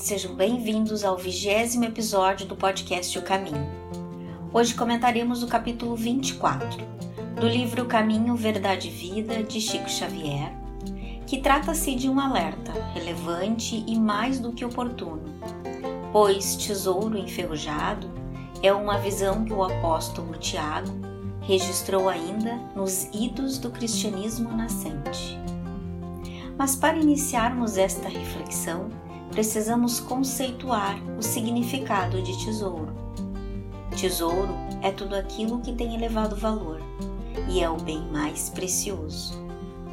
sejam bem-vindos ao vigésimo episódio do podcast O Caminho. Hoje comentaremos o capítulo 24 do livro Caminho, Verdade e Vida de Chico Xavier, que trata-se de um alerta relevante e mais do que oportuno, pois tesouro enferrujado é uma visão que o apóstolo Tiago registrou ainda nos idos do cristianismo nascente. Mas para iniciarmos esta reflexão, precisamos conceituar o significado de tesouro. Tesouro é tudo aquilo que tem elevado valor e é o bem mais precioso.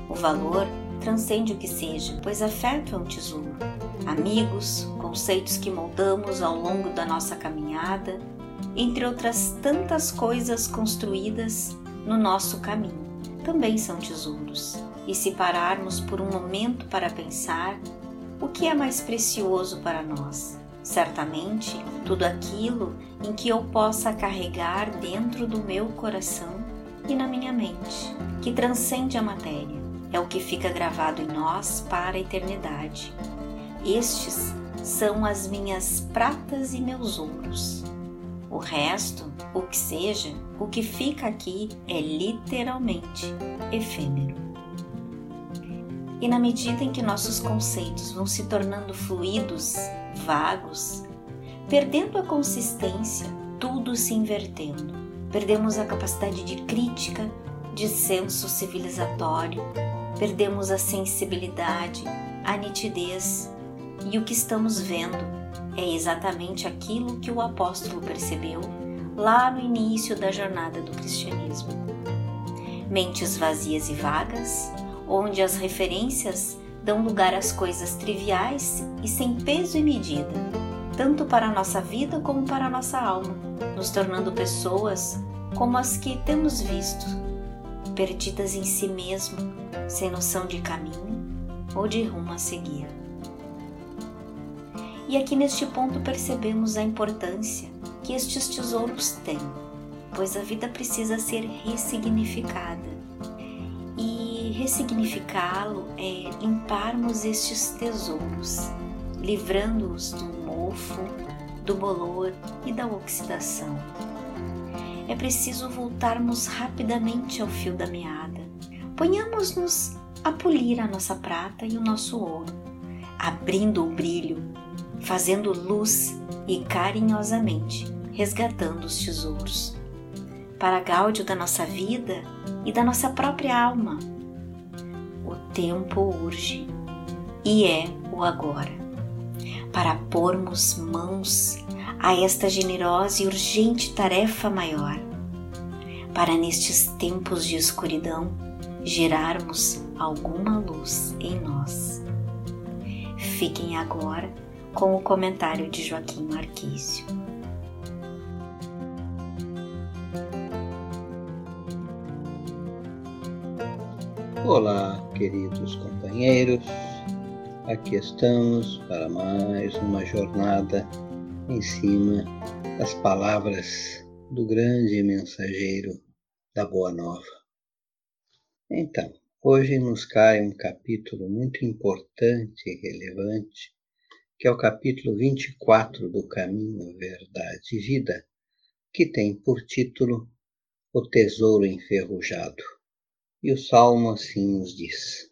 O valor transcende o que seja, pois afeto é um tesouro. Amigos, conceitos que moldamos ao longo da nossa caminhada, entre outras tantas coisas construídas no nosso caminho, também são tesouros e se pararmos por um momento para pensar, o que é mais precioso para nós? Certamente, tudo aquilo em que eu possa carregar dentro do meu coração e na minha mente, que transcende a matéria, é o que fica gravado em nós para a eternidade. Estes são as minhas pratas e meus ouros. O resto, o que seja, o que fica aqui é literalmente efêmero. E na medida em que nossos conceitos vão se tornando fluidos, vagos, perdendo a consistência, tudo se invertendo. Perdemos a capacidade de crítica, de senso civilizatório, perdemos a sensibilidade, a nitidez, e o que estamos vendo é exatamente aquilo que o apóstolo percebeu lá no início da jornada do cristianismo. Mentes vazias e vagas, onde as referências dão lugar às coisas triviais e sem peso e medida, tanto para a nossa vida como para a nossa alma, nos tornando pessoas como as que temos visto, perdidas em si mesmo, sem noção de caminho ou de rumo a seguir. E aqui neste ponto percebemos a importância que estes tesouros têm, pois a vida precisa ser ressignificada ressignificá-lo é limparmos estes tesouros, livrando-os do mofo, do bolor e da oxidação. É preciso voltarmos rapidamente ao fio da meada. Ponhamos-nos a polir a nossa prata e o nosso ouro, abrindo o brilho, fazendo luz e carinhosamente resgatando os tesouros. Para gáudio da nossa vida e da nossa própria alma, tempo urge e é o agora, para pormos mãos a esta generosa e urgente tarefa maior, para nestes tempos de escuridão gerarmos alguma luz em nós. Fiquem agora com o comentário de Joaquim Marquício. Olá, queridos companheiros. Aqui estamos para mais uma jornada em cima das palavras do grande mensageiro da Boa Nova. Então, hoje nos cai um capítulo muito importante e relevante, que é o capítulo 24 do Caminho, Verdade e Vida, que tem por título O Tesouro Enferrujado. E o Salmo assim nos diz: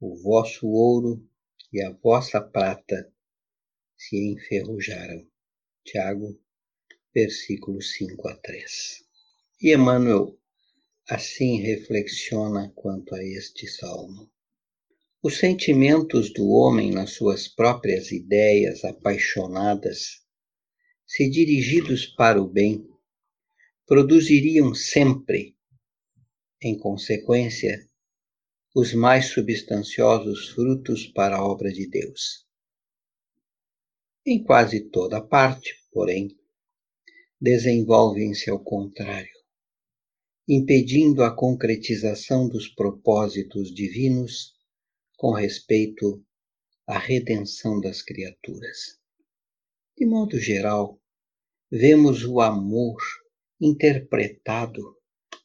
O vosso ouro e a vossa prata se enferrujaram. Tiago, versículos 5 a 3. E Emmanuel assim reflexiona quanto a este salmo. Os sentimentos do homem nas suas próprias ideias apaixonadas, se dirigidos para o bem, produziriam sempre em consequência, os mais substanciosos frutos para a obra de Deus. Em quase toda parte, porém, desenvolvem-se ao contrário, impedindo a concretização dos propósitos divinos com respeito à redenção das criaturas. De modo geral, vemos o amor interpretado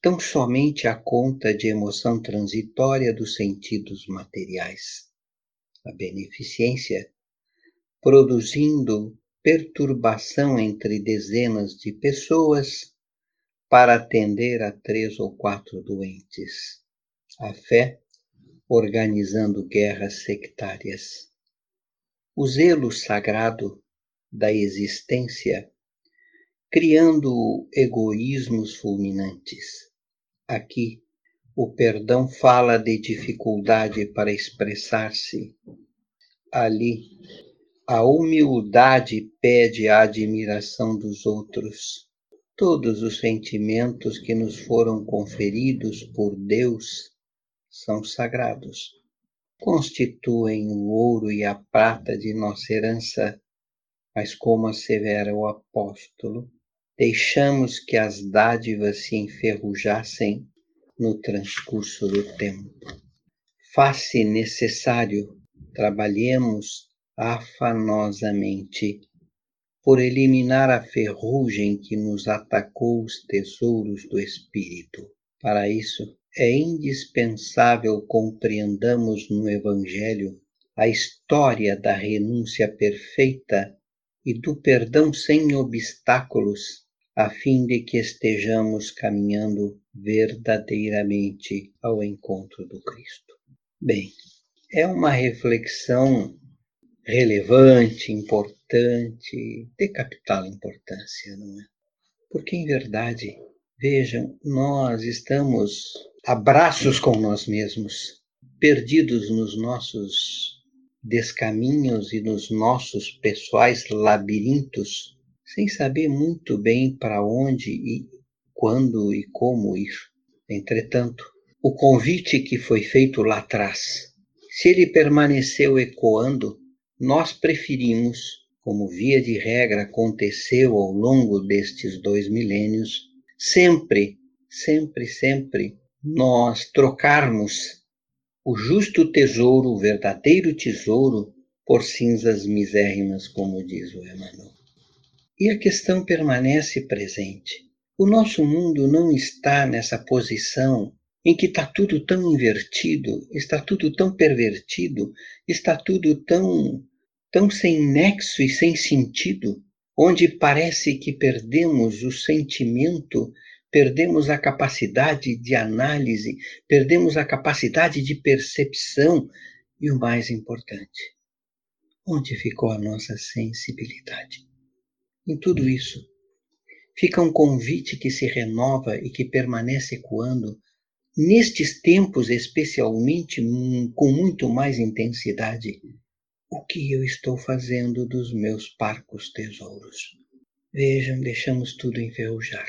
tão somente a conta de emoção transitória dos sentidos materiais. A beneficência produzindo perturbação entre dezenas de pessoas para atender a três ou quatro doentes. A fé organizando guerras sectárias. O zelo sagrado da existência criando egoísmos fulminantes. Aqui, o perdão fala de dificuldade para expressar-se. Ali, a humildade pede a admiração dos outros. Todos os sentimentos que nos foram conferidos por Deus são sagrados. Constituem o ouro e a prata de nossa herança, mas como assevera o apóstolo, deixamos que as dádivas se enferrujassem no transcurso do tempo. Faz-se necessário trabalhemos afanosamente por eliminar a ferrugem que nos atacou os tesouros do espírito. Para isso, é indispensável compreendamos no Evangelho a história da renúncia perfeita e do perdão sem obstáculos, a fim de que estejamos caminhando verdadeiramente ao encontro do Cristo. Bem, é uma reflexão relevante, importante, de capital importância, não é? Porque, em verdade, vejam, nós estamos a braços com nós mesmos, perdidos nos nossos descaminhos e nos nossos pessoais labirintos, sem saber muito bem para onde e quando e como ir. Entretanto, o convite que foi feito lá atrás, se ele permaneceu ecoando, nós preferimos, como via de regra aconteceu ao longo destes dois milênios, sempre, sempre, sempre nós trocarmos o justo tesouro, o verdadeiro tesouro, por cinzas misérrimas, como diz o Emmanuel. E a questão permanece presente. O nosso mundo não está nessa posição em que está tudo tão invertido, está tudo tão pervertido, está tudo tão, tão sem nexo e sem sentido, onde parece que perdemos o sentimento, perdemos a capacidade de análise, perdemos a capacidade de percepção e o mais importante, onde ficou a nossa sensibilidade? Em tudo isso, fica um convite que se renova e que permanece ecoando nestes tempos, especialmente com muito mais intensidade, o que eu estou fazendo dos meus parcos tesouros. Vejam, deixamos tudo enferrujar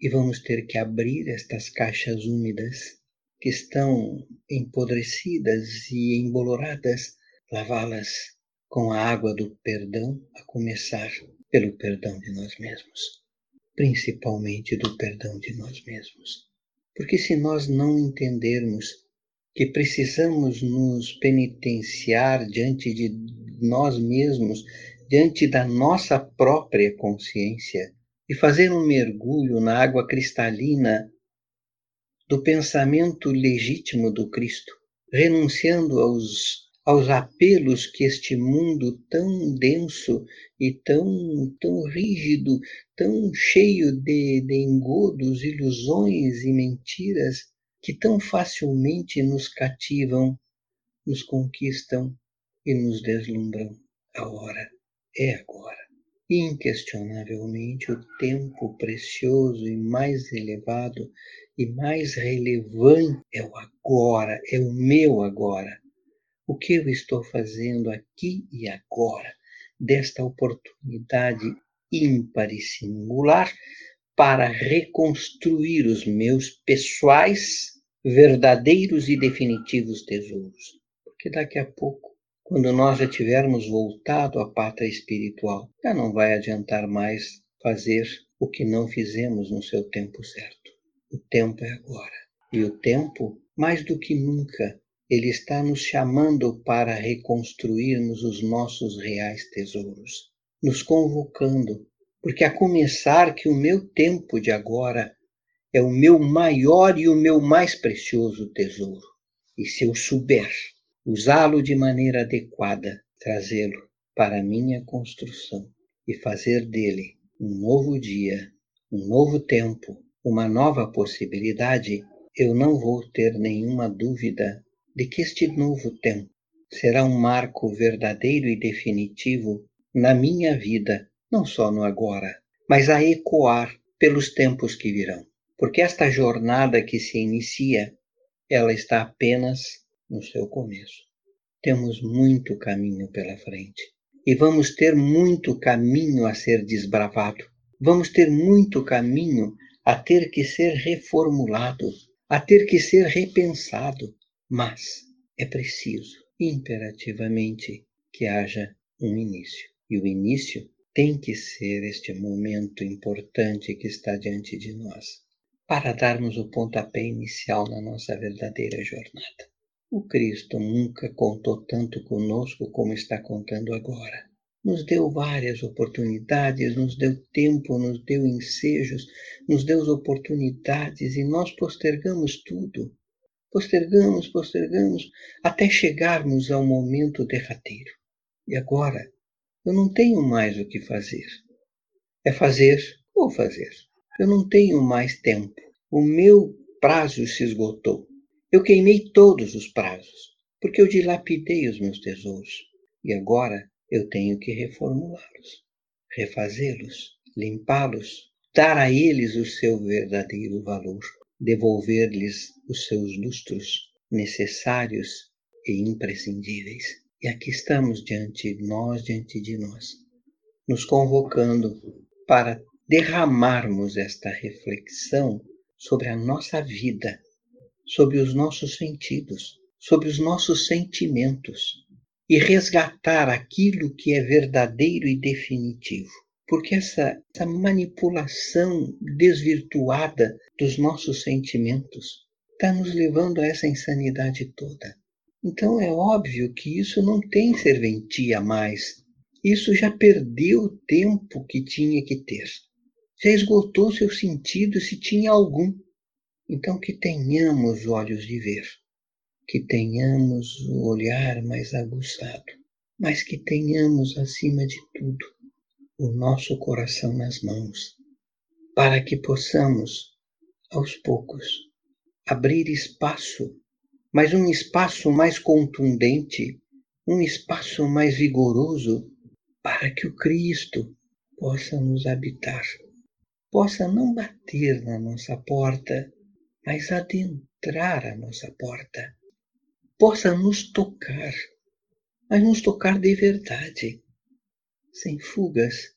e vamos ter que abrir estas caixas úmidas que estão empodrecidas e emboloradas, lavá-las com a água do perdão, a começar pelo perdão de nós mesmos, principalmente do perdão de nós mesmos. Porque se nós não entendermos que precisamos nos penitenciar diante de nós mesmos, diante da nossa própria consciência, e fazer um mergulho na água cristalina do pensamento legítimo do Cristo, renunciando aos, aos apelos que este mundo tão denso e tão, tão rígido, tão cheio de, de engodos, ilusões e mentiras que tão facilmente nos cativam, nos conquistam e nos deslumbram. A hora é agora. Inquestionavelmente, o tempo precioso e mais elevado e mais relevante é o agora, é o meu agora. O que eu estou fazendo aqui e agora? desta oportunidade ímpar e singular para reconstruir os meus pessoais, verdadeiros e definitivos tesouros. Porque daqui a pouco, quando nós já tivermos voltado à pátria espiritual, já não vai adiantar mais fazer o que não fizemos no seu tempo certo. O tempo é agora. E o tempo, mais do que nunca, ele está nos chamando para reconstruirmos os nossos reais tesouros, nos convocando, porque a começar que o meu tempo de agora é o meu maior e o meu mais precioso tesouro. E se eu souber usá-lo de maneira adequada, trazê-lo para a minha construção e fazer dele um novo dia, um novo tempo, uma nova possibilidade, eu não vou ter nenhuma dúvida de que este novo tempo será um marco verdadeiro e definitivo na minha vida, não só no agora, mas a ecoar pelos tempos que virão. Porque esta jornada que se inicia, ela está apenas no seu começo. Temos muito caminho pela frente e vamos ter muito caminho a ser desbravado. Vamos ter muito caminho a ter que ser reformulado, a ter que ser repensado, mas é preciso, imperativamente, que haja um início. E o início tem que ser este momento importante que está diante de nós, para darmos o pontapé inicial na nossa verdadeira jornada. O Cristo nunca contou tanto conosco como está contando agora. Nos deu várias oportunidades, nos deu tempo, nos deu ensejos, nos deu oportunidades e nós postergamos tudo. Postergamos, postergamos, até chegarmos ao momento derradeiro. E agora, eu não tenho mais o que fazer. É fazer ou fazer. Eu não tenho mais tempo. O meu prazo se esgotou. Eu queimei todos os prazos, porque eu dilapidei os meus tesouros. E agora eu tenho que reformulá-los, refazê-los, limpá-los, dar a eles o seu verdadeiro valor devolver-lhes os seus lustros necessários e imprescindíveis. E aqui estamos diante de nós, diante de nós, nos convocando para derramarmos esta reflexão sobre a nossa vida, sobre os nossos sentidos, sobre os nossos sentimentos e resgatar aquilo que é verdadeiro e definitivo porque essa, essa manipulação desvirtuada dos nossos sentimentos está nos levando a essa insanidade toda. Então é óbvio que isso não tem serventia mais. Isso já perdeu o tempo que tinha que ter. Já esgotou seu sentido se tinha algum. Então que tenhamos olhos de ver, que tenhamos o olhar mais aguçado, mas que tenhamos, acima de tudo, o nosso coração nas mãos, para que possamos, aos poucos, abrir espaço, mas um espaço mais contundente, um espaço mais vigoroso, para que o Cristo possa nos habitar, possa não bater na nossa porta, mas adentrar a nossa porta, possa nos tocar, mas nos tocar de verdade sem fugas,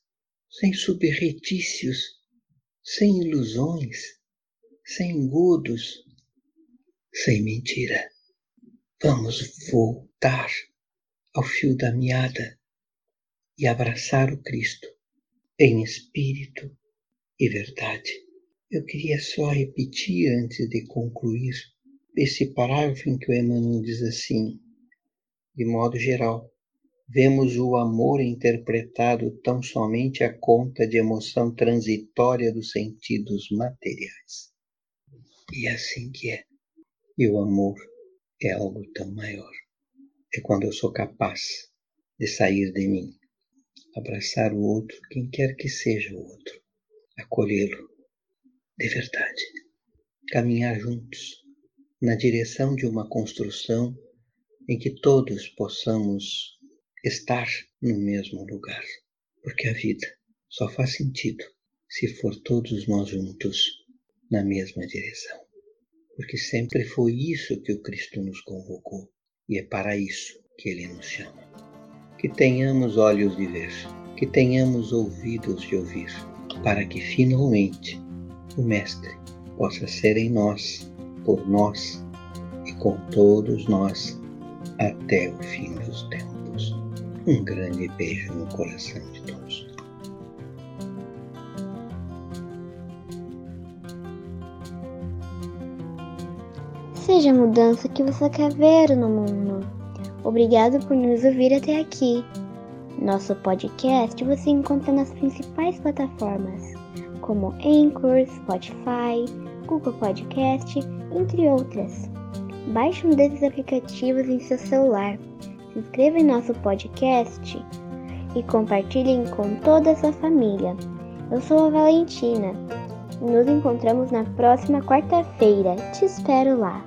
sem subretícios, sem ilusões, sem engodos, sem mentira. Vamos voltar ao fio da meada e abraçar o Cristo em espírito e verdade. Eu queria só repetir antes de concluir esse parágrafo em que o Emmanuel diz assim, de modo geral, vemos o amor interpretado tão somente a conta de emoção transitória dos sentidos materiais. E é assim que é. E o amor é algo tão maior. É quando eu sou capaz de sair de mim, abraçar o outro, quem quer que seja o outro, acolhê-lo de verdade, caminhar juntos na direção de uma construção em que todos possamos estar no mesmo lugar. Porque a vida só faz sentido se for todos nós juntos na mesma direção. Porque sempre foi isso que o Cristo nos convocou e é para isso que ele nos chama. Que tenhamos olhos de ver, que tenhamos ouvidos de ouvir, para que finalmente o Mestre possa ser em nós, por nós e com todos nós até o fim dos tempos. Um grande beijo no coração de todos. Seja a mudança que você quer ver no mundo. Obrigado por nos ouvir até aqui. Nosso podcast você encontra nas principais plataformas, como Anchor, Spotify, Google Podcast, entre outras. Baixe um desses aplicativos em seu celular se inscreva em nosso podcast e compartilhem com toda a sua família. Eu sou a Valentina. Nos encontramos na próxima quarta-feira. Te espero lá.